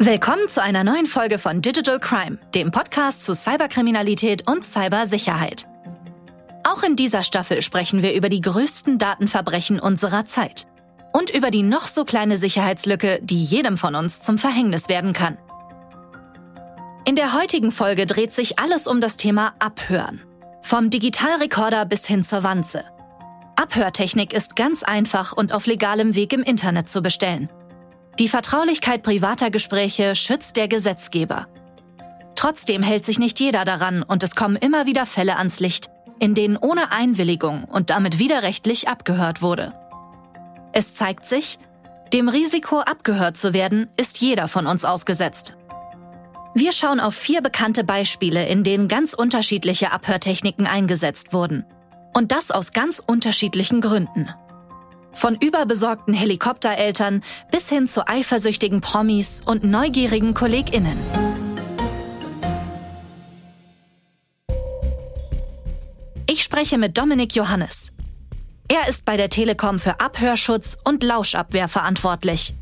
Willkommen zu einer neuen Folge von Digital Crime, dem Podcast zu Cyberkriminalität und Cybersicherheit. Auch in dieser Staffel sprechen wir über die größten Datenverbrechen unserer Zeit und über die noch so kleine Sicherheitslücke, die jedem von uns zum Verhängnis werden kann. In der heutigen Folge dreht sich alles um das Thema Abhören. Vom Digitalrekorder bis hin zur Wanze. Abhörtechnik ist ganz einfach und auf legalem Weg im Internet zu bestellen. Die Vertraulichkeit privater Gespräche schützt der Gesetzgeber. Trotzdem hält sich nicht jeder daran und es kommen immer wieder Fälle ans Licht, in denen ohne Einwilligung und damit widerrechtlich abgehört wurde. Es zeigt sich, dem Risiko abgehört zu werden, ist jeder von uns ausgesetzt. Wir schauen auf vier bekannte Beispiele, in denen ganz unterschiedliche Abhörtechniken eingesetzt wurden. Und das aus ganz unterschiedlichen Gründen. Von überbesorgten Helikoptereltern bis hin zu eifersüchtigen Promis und neugierigen KollegInnen. Ich spreche mit Dominik Johannes. Er ist bei der Telekom für Abhörschutz und Lauschabwehr verantwortlich.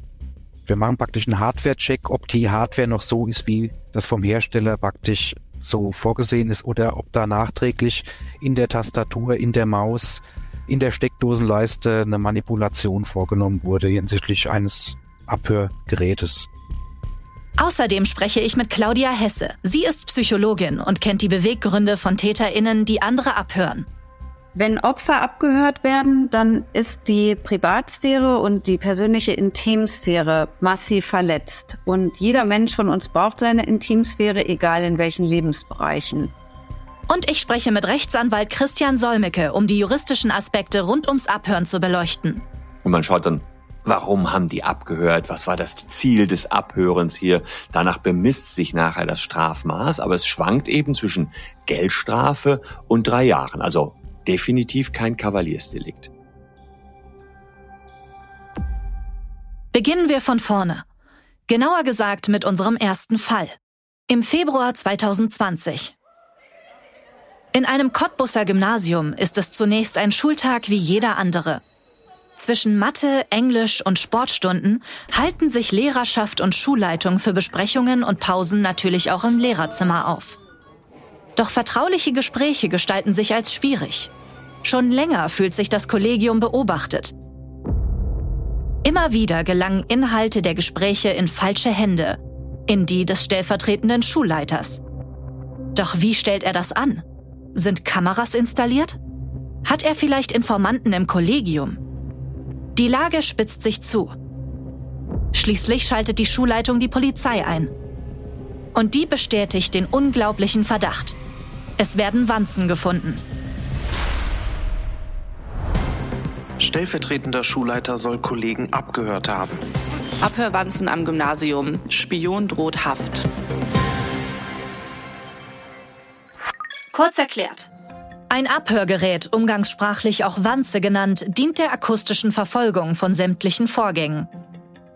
Wir machen praktisch einen Hardware-Check, ob die Hardware noch so ist, wie das vom Hersteller praktisch so vorgesehen ist oder ob da nachträglich in der Tastatur, in der Maus in der Steckdosenleiste eine Manipulation vorgenommen wurde hinsichtlich eines Abhörgerätes. Außerdem spreche ich mit Claudia Hesse. Sie ist Psychologin und kennt die Beweggründe von TäterInnen, die andere abhören. Wenn Opfer abgehört werden, dann ist die Privatsphäre und die persönliche Intimsphäre massiv verletzt. Und jeder Mensch von uns braucht seine Intimsphäre, egal in welchen Lebensbereichen. Und ich spreche mit Rechtsanwalt Christian Solmecke, um die juristischen Aspekte rund ums Abhören zu beleuchten. Und man schaut dann, warum haben die abgehört? Was war das Ziel des Abhörens hier? Danach bemisst sich nachher das Strafmaß, aber es schwankt eben zwischen Geldstrafe und drei Jahren. Also definitiv kein Kavaliersdelikt. Beginnen wir von vorne. Genauer gesagt mit unserem ersten Fall. Im Februar 2020. In einem Cottbusser Gymnasium ist es zunächst ein Schultag wie jeder andere. Zwischen Mathe, Englisch und Sportstunden halten sich Lehrerschaft und Schulleitung für Besprechungen und Pausen natürlich auch im Lehrerzimmer auf. Doch vertrauliche Gespräche gestalten sich als schwierig. Schon länger fühlt sich das Kollegium beobachtet. Immer wieder gelangen Inhalte der Gespräche in falsche Hände, in die des stellvertretenden Schulleiters. Doch wie stellt er das an? Sind Kameras installiert? Hat er vielleicht Informanten im Kollegium? Die Lage spitzt sich zu. Schließlich schaltet die Schulleitung die Polizei ein. Und die bestätigt den unglaublichen Verdacht. Es werden Wanzen gefunden. Stellvertretender Schulleiter soll Kollegen abgehört haben. Abhörwanzen am Gymnasium. Spion droht Haft. Kurz erklärt. Ein Abhörgerät, umgangssprachlich auch Wanze genannt, dient der akustischen Verfolgung von sämtlichen Vorgängen.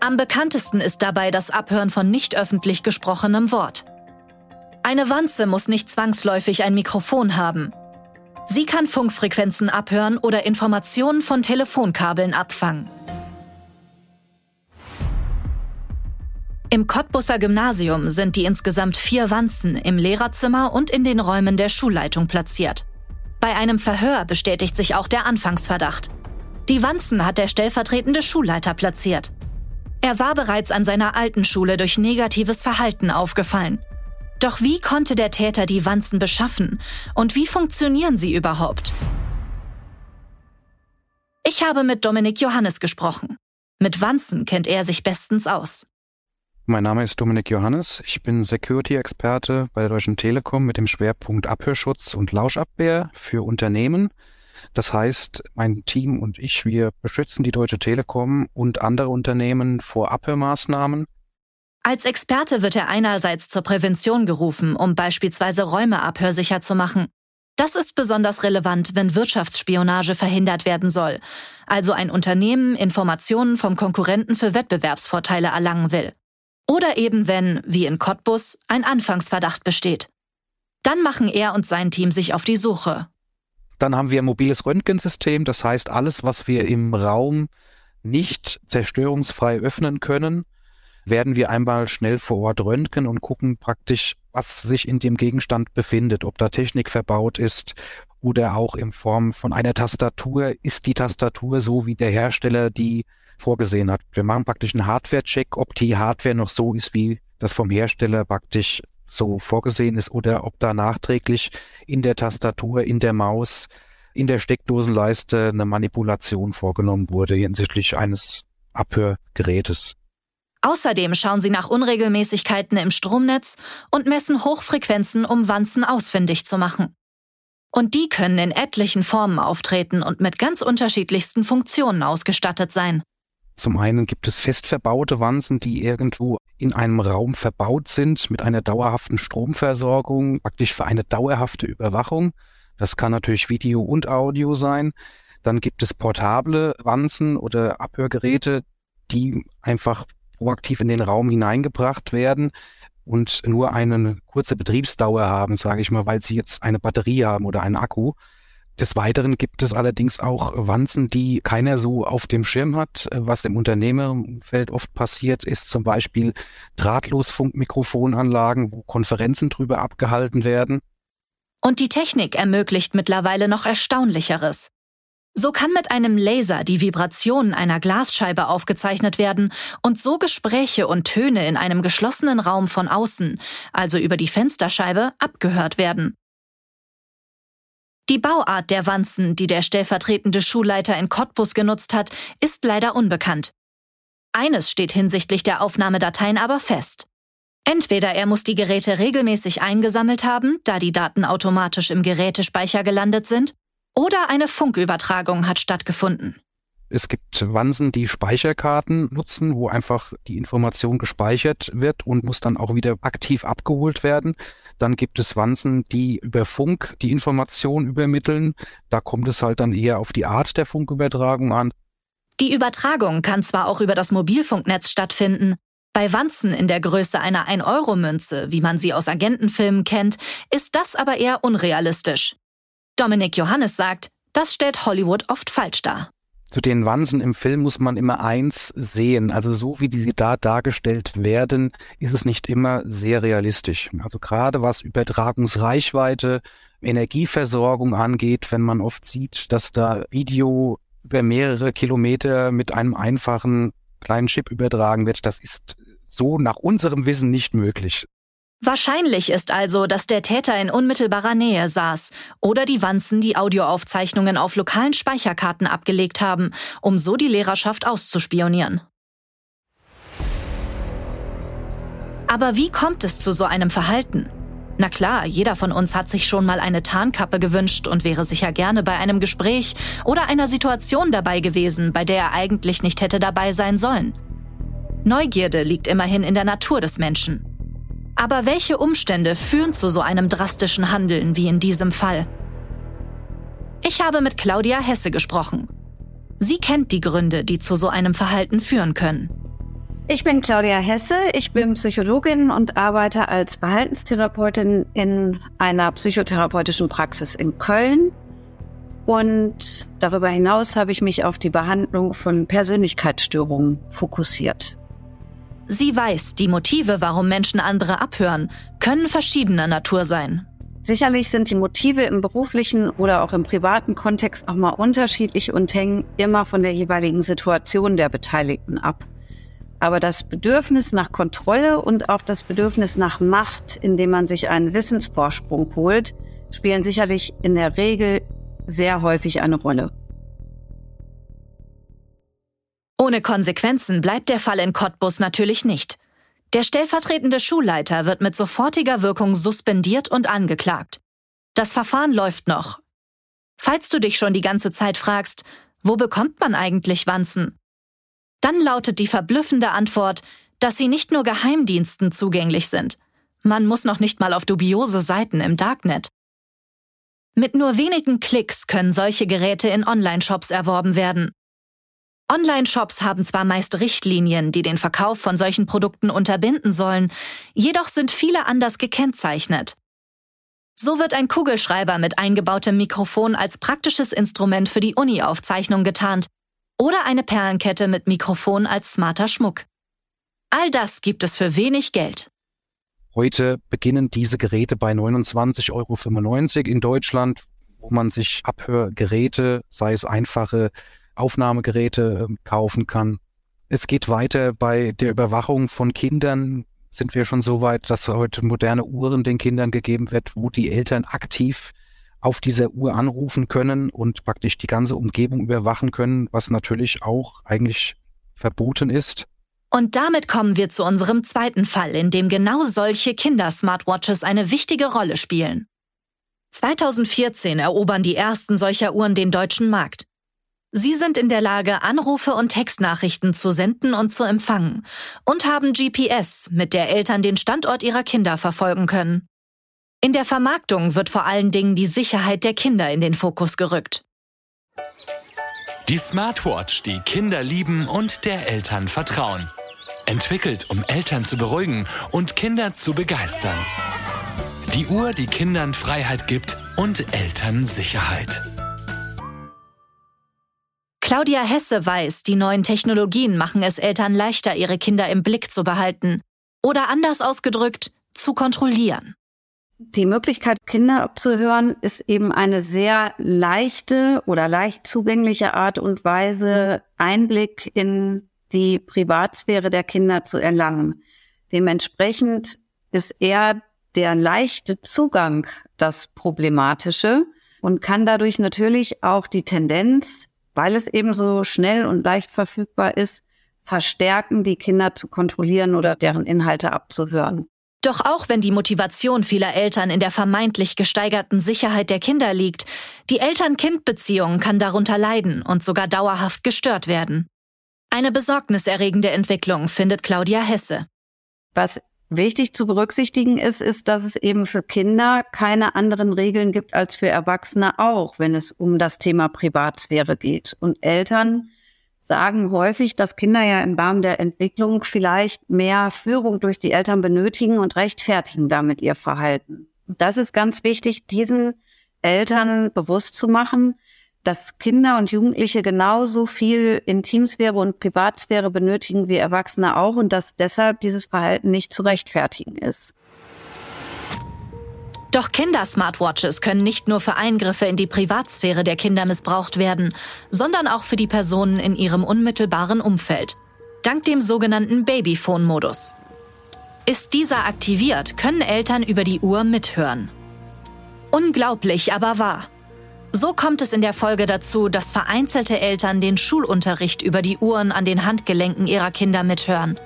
Am bekanntesten ist dabei das Abhören von nicht öffentlich gesprochenem Wort. Eine Wanze muss nicht zwangsläufig ein Mikrofon haben. Sie kann Funkfrequenzen abhören oder Informationen von Telefonkabeln abfangen. Im Cottbusser Gymnasium sind die insgesamt vier Wanzen im Lehrerzimmer und in den Räumen der Schulleitung platziert. Bei einem Verhör bestätigt sich auch der Anfangsverdacht. Die Wanzen hat der stellvertretende Schulleiter platziert. Er war bereits an seiner alten Schule durch negatives Verhalten aufgefallen. Doch wie konnte der Täter die Wanzen beschaffen und wie funktionieren sie überhaupt? Ich habe mit Dominik Johannes gesprochen. Mit Wanzen kennt er sich bestens aus. Mein Name ist Dominik Johannes. Ich bin Security-Experte bei der Deutschen Telekom mit dem Schwerpunkt Abhörschutz und Lauschabwehr für Unternehmen. Das heißt, mein Team und ich, wir beschützen die Deutsche Telekom und andere Unternehmen vor Abhörmaßnahmen. Als Experte wird er einerseits zur Prävention gerufen, um beispielsweise Räume abhörsicher zu machen. Das ist besonders relevant, wenn Wirtschaftsspionage verhindert werden soll, also ein Unternehmen Informationen vom Konkurrenten für Wettbewerbsvorteile erlangen will. Oder eben wenn, wie in Cottbus, ein Anfangsverdacht besteht. Dann machen er und sein Team sich auf die Suche. Dann haben wir ein mobiles Röntgensystem, das heißt alles, was wir im Raum nicht zerstörungsfrei öffnen können, werden wir einmal schnell vor Ort röntgen und gucken praktisch, was sich in dem Gegenstand befindet, ob da Technik verbaut ist oder auch in Form von einer Tastatur. Ist die Tastatur so, wie der Hersteller die vorgesehen hat? Wir machen praktisch einen Hardware-Check, ob die Hardware noch so ist, wie das vom Hersteller praktisch so vorgesehen ist oder ob da nachträglich in der Tastatur, in der Maus, in der Steckdosenleiste eine Manipulation vorgenommen wurde hinsichtlich eines Abhörgerätes. Außerdem schauen sie nach Unregelmäßigkeiten im Stromnetz und messen Hochfrequenzen, um Wanzen ausfindig zu machen. Und die können in etlichen Formen auftreten und mit ganz unterschiedlichsten Funktionen ausgestattet sein. Zum einen gibt es fest verbaute Wanzen, die irgendwo in einem Raum verbaut sind mit einer dauerhaften Stromversorgung, praktisch für eine dauerhafte Überwachung. Das kann natürlich Video und Audio sein. Dann gibt es portable Wanzen oder Abhörgeräte, die einfach proaktiv in den Raum hineingebracht werden und nur eine kurze Betriebsdauer haben, sage ich mal, weil sie jetzt eine Batterie haben oder einen Akku. Des Weiteren gibt es allerdings auch Wanzen, die keiner so auf dem Schirm hat. Was im Unternehmerumfeld oft passiert, ist zum Beispiel Drahtlosfunkmikrofonanlagen, wo Konferenzen drüber abgehalten werden. Und die Technik ermöglicht mittlerweile noch Erstaunlicheres. So kann mit einem Laser die Vibration einer Glasscheibe aufgezeichnet werden und so Gespräche und Töne in einem geschlossenen Raum von außen, also über die Fensterscheibe, abgehört werden. Die Bauart der Wanzen, die der stellvertretende Schulleiter in Cottbus genutzt hat, ist leider unbekannt. Eines steht hinsichtlich der Aufnahmedateien aber fest. Entweder er muss die Geräte regelmäßig eingesammelt haben, da die Daten automatisch im Gerätespeicher gelandet sind, oder eine Funkübertragung hat stattgefunden. Es gibt Wansen, die Speicherkarten nutzen, wo einfach die Information gespeichert wird und muss dann auch wieder aktiv abgeholt werden. Dann gibt es Wansen, die über Funk die Information übermitteln. Da kommt es halt dann eher auf die Art der Funkübertragung an. Die Übertragung kann zwar auch über das Mobilfunknetz stattfinden, bei Wanzen in der Größe einer 1-Euro-Münze, wie man sie aus Agentenfilmen kennt, ist das aber eher unrealistisch. Dominik Johannes sagt, das stellt Hollywood oft falsch dar zu den Wansen im Film muss man immer eins sehen. Also so wie die da dargestellt werden, ist es nicht immer sehr realistisch. Also gerade was Übertragungsreichweite, Energieversorgung angeht, wenn man oft sieht, dass da Video über mehrere Kilometer mit einem einfachen kleinen Chip übertragen wird, das ist so nach unserem Wissen nicht möglich. Wahrscheinlich ist also, dass der Täter in unmittelbarer Nähe saß oder die Wanzen die Audioaufzeichnungen auf lokalen Speicherkarten abgelegt haben, um so die Lehrerschaft auszuspionieren. Aber wie kommt es zu so einem Verhalten? Na klar, jeder von uns hat sich schon mal eine Tarnkappe gewünscht und wäre sicher gerne bei einem Gespräch oder einer Situation dabei gewesen, bei der er eigentlich nicht hätte dabei sein sollen. Neugierde liegt immerhin in der Natur des Menschen. Aber welche Umstände führen zu so einem drastischen Handeln wie in diesem Fall? Ich habe mit Claudia Hesse gesprochen. Sie kennt die Gründe, die zu so einem Verhalten führen können. Ich bin Claudia Hesse, ich bin Psychologin und arbeite als Verhaltenstherapeutin in einer psychotherapeutischen Praxis in Köln. Und darüber hinaus habe ich mich auf die Behandlung von Persönlichkeitsstörungen fokussiert. Sie weiß, die Motive, warum Menschen andere abhören, können verschiedener Natur sein. Sicherlich sind die Motive im beruflichen oder auch im privaten Kontext auch mal unterschiedlich und hängen immer von der jeweiligen Situation der Beteiligten ab. Aber das Bedürfnis nach Kontrolle und auch das Bedürfnis nach Macht, indem man sich einen Wissensvorsprung holt, spielen sicherlich in der Regel sehr häufig eine Rolle. Ohne Konsequenzen bleibt der Fall in Cottbus natürlich nicht. Der stellvertretende Schulleiter wird mit sofortiger Wirkung suspendiert und angeklagt. Das Verfahren läuft noch. Falls du dich schon die ganze Zeit fragst, wo bekommt man eigentlich Wanzen? Dann lautet die verblüffende Antwort, dass sie nicht nur Geheimdiensten zugänglich sind. Man muss noch nicht mal auf dubiose Seiten im Darknet. Mit nur wenigen Klicks können solche Geräte in Online-Shops erworben werden. Online-Shops haben zwar meist Richtlinien, die den Verkauf von solchen Produkten unterbinden sollen, jedoch sind viele anders gekennzeichnet. So wird ein Kugelschreiber mit eingebautem Mikrofon als praktisches Instrument für die Uni-Aufzeichnung getarnt oder eine Perlenkette mit Mikrofon als smarter Schmuck. All das gibt es für wenig Geld. Heute beginnen diese Geräte bei 29,95 Euro in Deutschland, wo man sich Abhörgeräte, sei es einfache Aufnahmegeräte, ähm, kaufen kann. Es geht weiter bei der Überwachung von Kindern. Sind wir schon so weit, dass heute moderne Uhren den Kindern gegeben wird, wo die Eltern aktiv auf dieser Uhr anrufen können und praktisch die ganze Umgebung überwachen können, was natürlich auch eigentlich verboten ist. Und damit kommen wir zu unserem zweiten Fall, in dem genau solche Kinder-Smartwatches eine wichtige Rolle spielen. 2014 erobern die ersten solcher Uhren den deutschen Markt. Sie sind in der Lage, Anrufe und Textnachrichten zu senden und zu empfangen und haben GPS, mit der Eltern den Standort ihrer Kinder verfolgen können. In der Vermarktung wird vor allen Dingen die Sicherheit der Kinder in den Fokus gerückt. Die Smartwatch, die Kinder lieben und der Eltern vertrauen. Entwickelt, um Eltern zu beruhigen und Kinder zu begeistern. Die Uhr, die Kindern Freiheit gibt und Eltern Sicherheit. Claudia Hesse weiß, die neuen Technologien machen es Eltern leichter, ihre Kinder im Blick zu behalten. Oder anders ausgedrückt, zu kontrollieren. Die Möglichkeit, Kinder abzuhören, ist eben eine sehr leichte oder leicht zugängliche Art und Weise, Einblick in die Privatsphäre der Kinder zu erlangen. Dementsprechend ist eher der leichte Zugang das Problematische und kann dadurch natürlich auch die Tendenz, weil es eben so schnell und leicht verfügbar ist, verstärken, die Kinder zu kontrollieren oder deren Inhalte abzuhören. Doch auch wenn die Motivation vieler Eltern in der vermeintlich gesteigerten Sicherheit der Kinder liegt, die Eltern-Kind-Beziehung kann darunter leiden und sogar dauerhaft gestört werden. Eine besorgniserregende Entwicklung findet Claudia Hesse. Was wichtig zu berücksichtigen ist, ist, dass es eben für Kinder keine anderen Regeln gibt als für Erwachsene auch, wenn es um das Thema Privatsphäre geht. Und Eltern sagen häufig, dass Kinder ja im Rahmen der Entwicklung vielleicht mehr Führung durch die Eltern benötigen und rechtfertigen damit ihr Verhalten. Das ist ganz wichtig, diesen Eltern bewusst zu machen, dass Kinder und Jugendliche genauso viel Intimsphäre und Privatsphäre benötigen wie Erwachsene auch und dass deshalb dieses Verhalten nicht zu rechtfertigen ist. Doch Kinder-Smartwatches können nicht nur für Eingriffe in die Privatsphäre der Kinder missbraucht werden, sondern auch für die Personen in ihrem unmittelbaren Umfeld. Dank dem sogenannten Babyphone-Modus. Ist dieser aktiviert, können Eltern über die Uhr mithören. Unglaublich, aber wahr. So kommt es in der Folge dazu, dass vereinzelte Eltern den Schulunterricht über die Uhren an den Handgelenken ihrer Kinder mithören.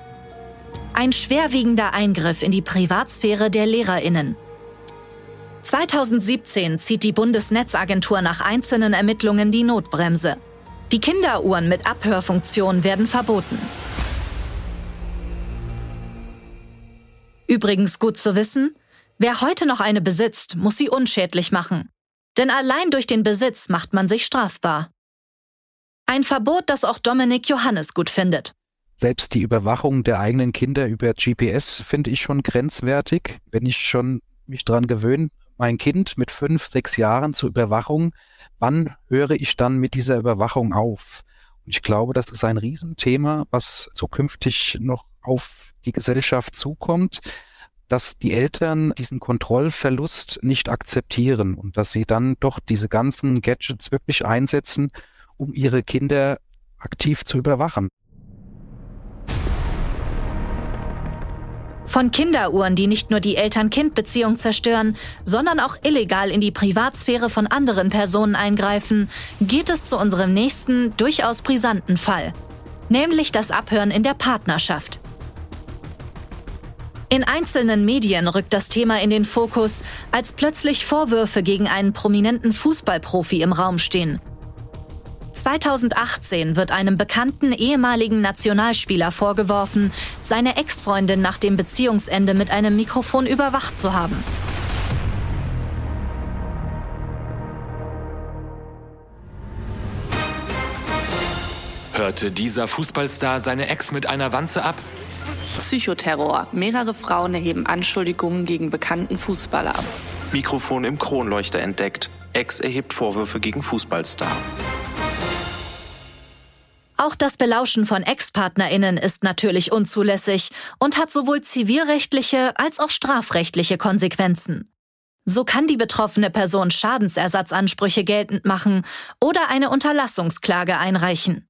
Ein schwerwiegender Eingriff in die Privatsphäre der Lehrerinnen. 2017 zieht die Bundesnetzagentur nach einzelnen Ermittlungen die Notbremse. Die Kinderuhren mit Abhörfunktion werden verboten. Übrigens gut zu wissen, wer heute noch eine besitzt, muss sie unschädlich machen. Denn allein durch den Besitz macht man sich strafbar. Ein Verbot, das auch Dominik Johannes gut findet. Selbst die Überwachung der eigenen Kinder über GPS finde ich schon grenzwertig. Wenn ich schon mich dran gewöhne, mein Kind mit fünf, sechs Jahren zur Überwachung, wann höre ich dann mit dieser Überwachung auf? Und ich glaube, das ist ein Riesenthema, was zukünftig noch auf die Gesellschaft zukommt, dass die Eltern diesen Kontrollverlust nicht akzeptieren und dass sie dann doch diese ganzen Gadgets wirklich einsetzen, um ihre Kinder aktiv zu überwachen. Von Kinderuhren, die nicht nur die Eltern-Kind-Beziehung zerstören, sondern auch illegal in die Privatsphäre von anderen Personen eingreifen, geht es zu unserem nächsten, durchaus brisanten Fall. Nämlich das Abhören in der Partnerschaft. In einzelnen Medien rückt das Thema in den Fokus, als plötzlich Vorwürfe gegen einen prominenten Fußballprofi im Raum stehen. 2018 wird einem bekannten ehemaligen Nationalspieler vorgeworfen, seine Ex-Freundin nach dem Beziehungsende mit einem Mikrofon überwacht zu haben. Hörte dieser Fußballstar seine Ex mit einer Wanze ab? Psychoterror. Mehrere Frauen erheben Anschuldigungen gegen bekannten Fußballer. Mikrofon im Kronleuchter entdeckt. Ex erhebt Vorwürfe gegen Fußballstar. Auch das Belauschen von Ex-PartnerInnen ist natürlich unzulässig und hat sowohl zivilrechtliche als auch strafrechtliche Konsequenzen. So kann die betroffene Person Schadensersatzansprüche geltend machen oder eine Unterlassungsklage einreichen.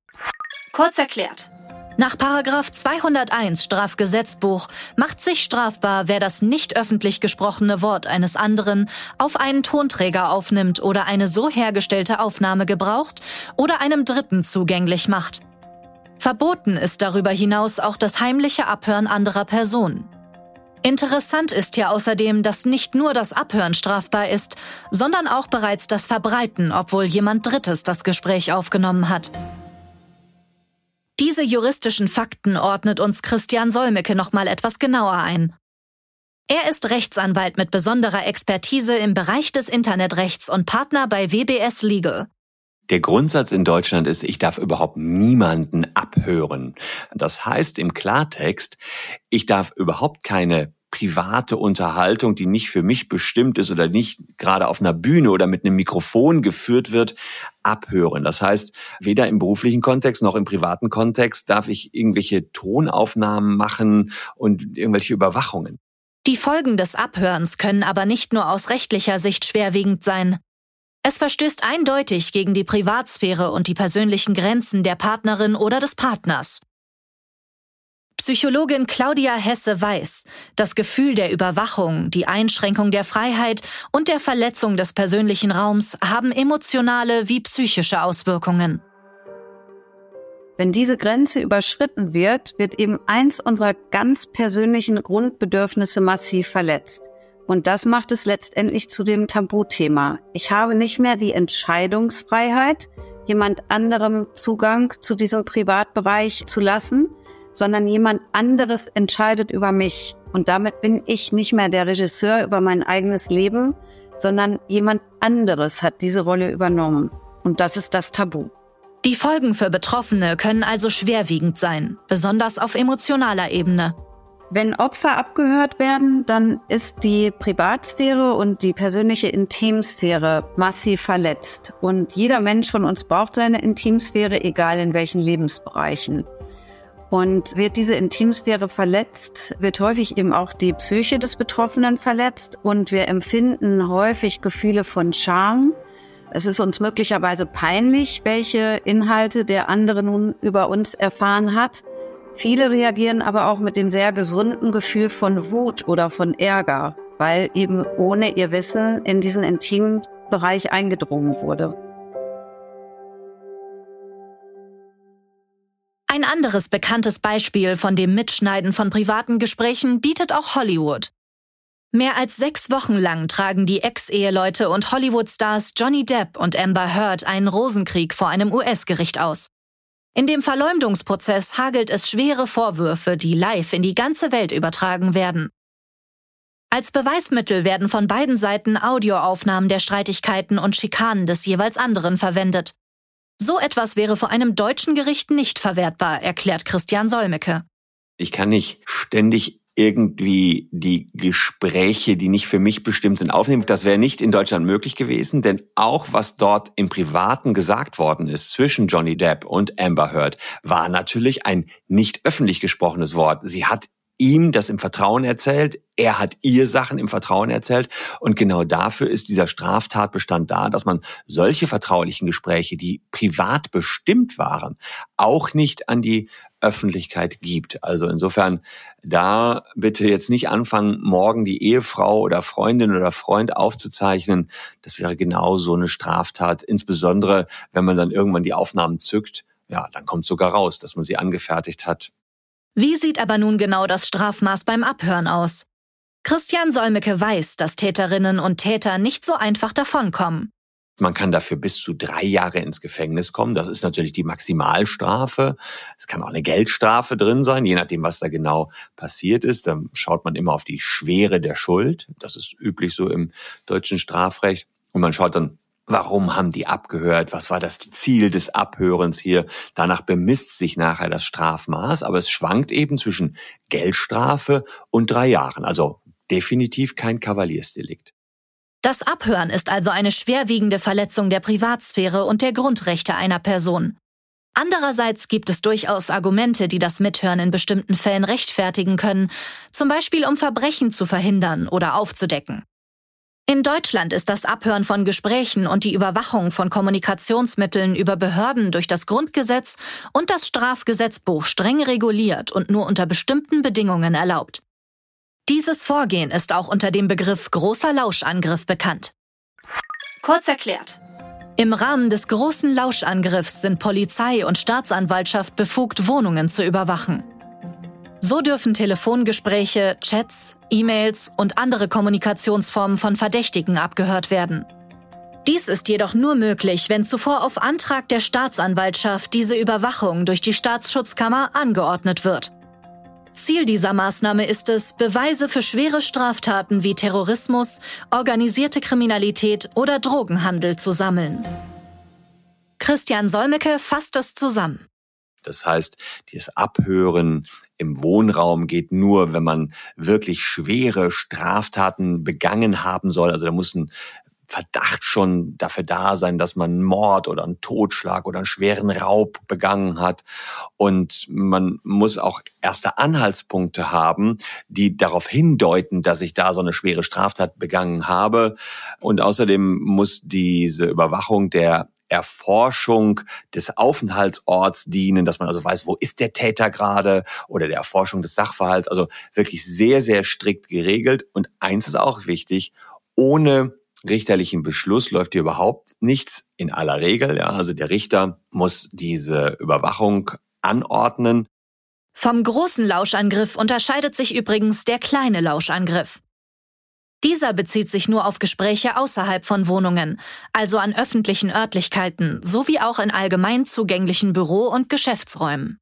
Kurz erklärt. Nach Paragraph 201 Strafgesetzbuch macht sich strafbar, wer das nicht öffentlich gesprochene Wort eines anderen auf einen Tonträger aufnimmt oder eine so hergestellte Aufnahme gebraucht oder einem Dritten zugänglich macht. Verboten ist darüber hinaus auch das heimliche Abhören anderer Personen. Interessant ist hier außerdem, dass nicht nur das Abhören strafbar ist, sondern auch bereits das Verbreiten, obwohl jemand Drittes das Gespräch aufgenommen hat. Diese juristischen Fakten ordnet uns Christian Solmecke nochmal etwas genauer ein. Er ist Rechtsanwalt mit besonderer Expertise im Bereich des Internetrechts und Partner bei WBS Legal. Der Grundsatz in Deutschland ist, ich darf überhaupt niemanden abhören. Das heißt im Klartext, ich darf überhaupt keine private Unterhaltung, die nicht für mich bestimmt ist oder nicht gerade auf einer Bühne oder mit einem Mikrofon geführt wird, abhören. Das heißt, weder im beruflichen Kontext noch im privaten Kontext darf ich irgendwelche Tonaufnahmen machen und irgendwelche Überwachungen. Die Folgen des Abhörens können aber nicht nur aus rechtlicher Sicht schwerwiegend sein. Es verstößt eindeutig gegen die Privatsphäre und die persönlichen Grenzen der Partnerin oder des Partners. Psychologin Claudia Hesse weiß, das Gefühl der Überwachung, die Einschränkung der Freiheit und der Verletzung des persönlichen Raums haben emotionale wie psychische Auswirkungen. Wenn diese Grenze überschritten wird, wird eben eins unserer ganz persönlichen Grundbedürfnisse massiv verletzt. Und das macht es letztendlich zu dem Tabuthema. Ich habe nicht mehr die Entscheidungsfreiheit, jemand anderem Zugang zu diesem Privatbereich zu lassen, sondern jemand anderes entscheidet über mich. Und damit bin ich nicht mehr der Regisseur über mein eigenes Leben, sondern jemand anderes hat diese Rolle übernommen. Und das ist das Tabu. Die Folgen für Betroffene können also schwerwiegend sein, besonders auf emotionaler Ebene. Wenn Opfer abgehört werden, dann ist die Privatsphäre und die persönliche Intimsphäre massiv verletzt. Und jeder Mensch von uns braucht seine Intimsphäre, egal in welchen Lebensbereichen. Und wird diese Intimsphäre verletzt, wird häufig eben auch die Psyche des Betroffenen verletzt und wir empfinden häufig Gefühle von Scham. Es ist uns möglicherweise peinlich, welche Inhalte der andere nun über uns erfahren hat. Viele reagieren aber auch mit dem sehr gesunden Gefühl von Wut oder von Ärger, weil eben ohne ihr Wissen in diesen intimen Bereich eingedrungen wurde. Ein anderes bekanntes Beispiel von dem Mitschneiden von privaten Gesprächen bietet auch Hollywood. Mehr als sechs Wochen lang tragen die Ex-Eheleute und Hollywood-Stars Johnny Depp und Amber Heard einen Rosenkrieg vor einem US-Gericht aus. In dem Verleumdungsprozess hagelt es schwere Vorwürfe, die live in die ganze Welt übertragen werden. Als Beweismittel werden von beiden Seiten Audioaufnahmen der Streitigkeiten und Schikanen des jeweils anderen verwendet. So etwas wäre vor einem deutschen Gericht nicht verwertbar, erklärt Christian Solmecke. Ich kann nicht ständig irgendwie die Gespräche, die nicht für mich bestimmt sind, aufnehmen. Das wäre nicht in Deutschland möglich gewesen, denn auch was dort im Privaten gesagt worden ist zwischen Johnny Depp und Amber Heard, war natürlich ein nicht öffentlich gesprochenes Wort. Sie hat ihm das im Vertrauen erzählt, er hat ihr Sachen im Vertrauen erzählt und genau dafür ist dieser Straftatbestand da, dass man solche vertraulichen Gespräche, die privat bestimmt waren, auch nicht an die Öffentlichkeit gibt. Also insofern da bitte jetzt nicht anfangen, morgen die Ehefrau oder Freundin oder Freund aufzuzeichnen. Das wäre genau so eine Straftat, insbesondere wenn man dann irgendwann die Aufnahmen zückt. Ja, dann kommt sogar raus, dass man sie angefertigt hat. Wie sieht aber nun genau das Strafmaß beim Abhören aus? Christian Solmecke weiß, dass Täterinnen und Täter nicht so einfach davonkommen. Man kann dafür bis zu drei Jahre ins Gefängnis kommen. Das ist natürlich die Maximalstrafe. Es kann auch eine Geldstrafe drin sein, je nachdem, was da genau passiert ist. Dann schaut man immer auf die Schwere der Schuld. Das ist üblich so im deutschen Strafrecht. Und man schaut dann Warum haben die abgehört? Was war das Ziel des Abhörens hier? Danach bemisst sich nachher das Strafmaß, aber es schwankt eben zwischen Geldstrafe und drei Jahren. Also definitiv kein Kavaliersdelikt. Das Abhören ist also eine schwerwiegende Verletzung der Privatsphäre und der Grundrechte einer Person. Andererseits gibt es durchaus Argumente, die das Mithören in bestimmten Fällen rechtfertigen können, zum Beispiel um Verbrechen zu verhindern oder aufzudecken. In Deutschland ist das Abhören von Gesprächen und die Überwachung von Kommunikationsmitteln über Behörden durch das Grundgesetz und das Strafgesetzbuch streng reguliert und nur unter bestimmten Bedingungen erlaubt. Dieses Vorgehen ist auch unter dem Begriff großer Lauschangriff bekannt. Kurz erklärt. Im Rahmen des großen Lauschangriffs sind Polizei und Staatsanwaltschaft befugt, Wohnungen zu überwachen. So dürfen Telefongespräche, Chats, E-Mails und andere Kommunikationsformen von Verdächtigen abgehört werden. Dies ist jedoch nur möglich, wenn zuvor auf Antrag der Staatsanwaltschaft diese Überwachung durch die Staatsschutzkammer angeordnet wird. Ziel dieser Maßnahme ist es, Beweise für schwere Straftaten wie Terrorismus, organisierte Kriminalität oder Drogenhandel zu sammeln. Christian Solmecke fasst es zusammen. Das heißt, das Abhören im Wohnraum geht nur, wenn man wirklich schwere Straftaten begangen haben soll. Also da muss ein Verdacht schon dafür da sein, dass man einen Mord oder einen Totschlag oder einen schweren Raub begangen hat. Und man muss auch erste Anhaltspunkte haben, die darauf hindeuten, dass ich da so eine schwere Straftat begangen habe. Und außerdem muss diese Überwachung der Erforschung des Aufenthaltsorts dienen, dass man also weiß, wo ist der Täter gerade oder der Erforschung des Sachverhalts. Also wirklich sehr, sehr strikt geregelt. Und eins ist auch wichtig, ohne richterlichen Beschluss läuft hier überhaupt nichts in aller Regel. Ja, also der Richter muss diese Überwachung anordnen. Vom großen Lauschangriff unterscheidet sich übrigens der kleine Lauschangriff. Dieser bezieht sich nur auf Gespräche außerhalb von Wohnungen, also an öffentlichen Örtlichkeiten sowie auch in allgemein zugänglichen Büro- und Geschäftsräumen.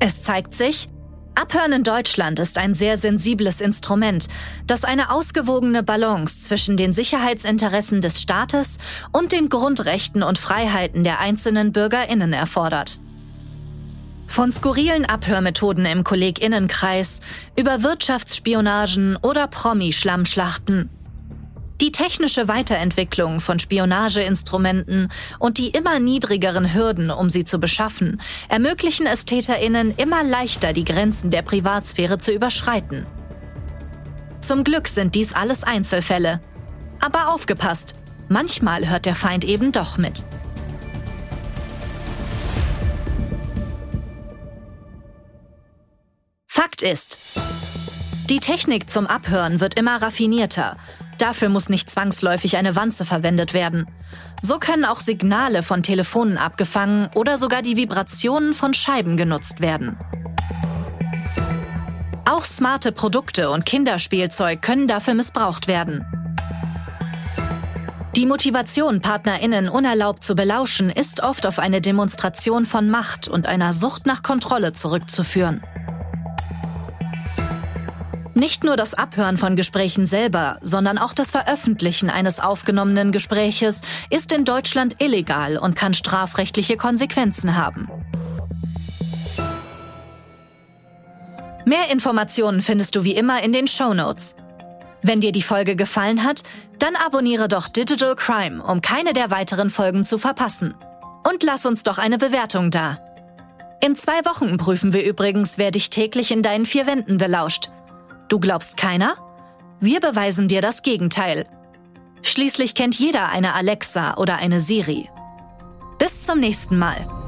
Es zeigt sich, Abhören in Deutschland ist ein sehr sensibles Instrument, das eine ausgewogene Balance zwischen den Sicherheitsinteressen des Staates und den Grundrechten und Freiheiten der einzelnen Bürgerinnen erfordert. Von skurrilen Abhörmethoden im Kolleginnenkreis über Wirtschaftsspionagen oder Promi-Schlammschlachten die technische Weiterentwicklung von Spionageinstrumenten und die immer niedrigeren Hürden, um sie zu beschaffen, ermöglichen es Täterinnen immer leichter, die Grenzen der Privatsphäre zu überschreiten. Zum Glück sind dies alles Einzelfälle. Aber aufgepasst, manchmal hört der Feind eben doch mit. Fakt ist, die Technik zum Abhören wird immer raffinierter Dafür muss nicht zwangsläufig eine Wanze verwendet werden. So können auch Signale von Telefonen abgefangen oder sogar die Vibrationen von Scheiben genutzt werden. Auch smarte Produkte und Kinderspielzeug können dafür missbraucht werden. Die Motivation, PartnerInnen unerlaubt zu belauschen, ist oft auf eine Demonstration von Macht und einer Sucht nach Kontrolle zurückzuführen. Nicht nur das Abhören von Gesprächen selber, sondern auch das Veröffentlichen eines aufgenommenen Gespräches ist in Deutschland illegal und kann strafrechtliche Konsequenzen haben. Mehr Informationen findest du wie immer in den Show Notes. Wenn dir die Folge gefallen hat, dann abonniere doch Digital Crime, um keine der weiteren Folgen zu verpassen. Und lass uns doch eine Bewertung da. In zwei Wochen prüfen wir übrigens, wer dich täglich in deinen vier Wänden belauscht. Du glaubst keiner? Wir beweisen dir das Gegenteil. Schließlich kennt jeder eine Alexa oder eine Siri. Bis zum nächsten Mal.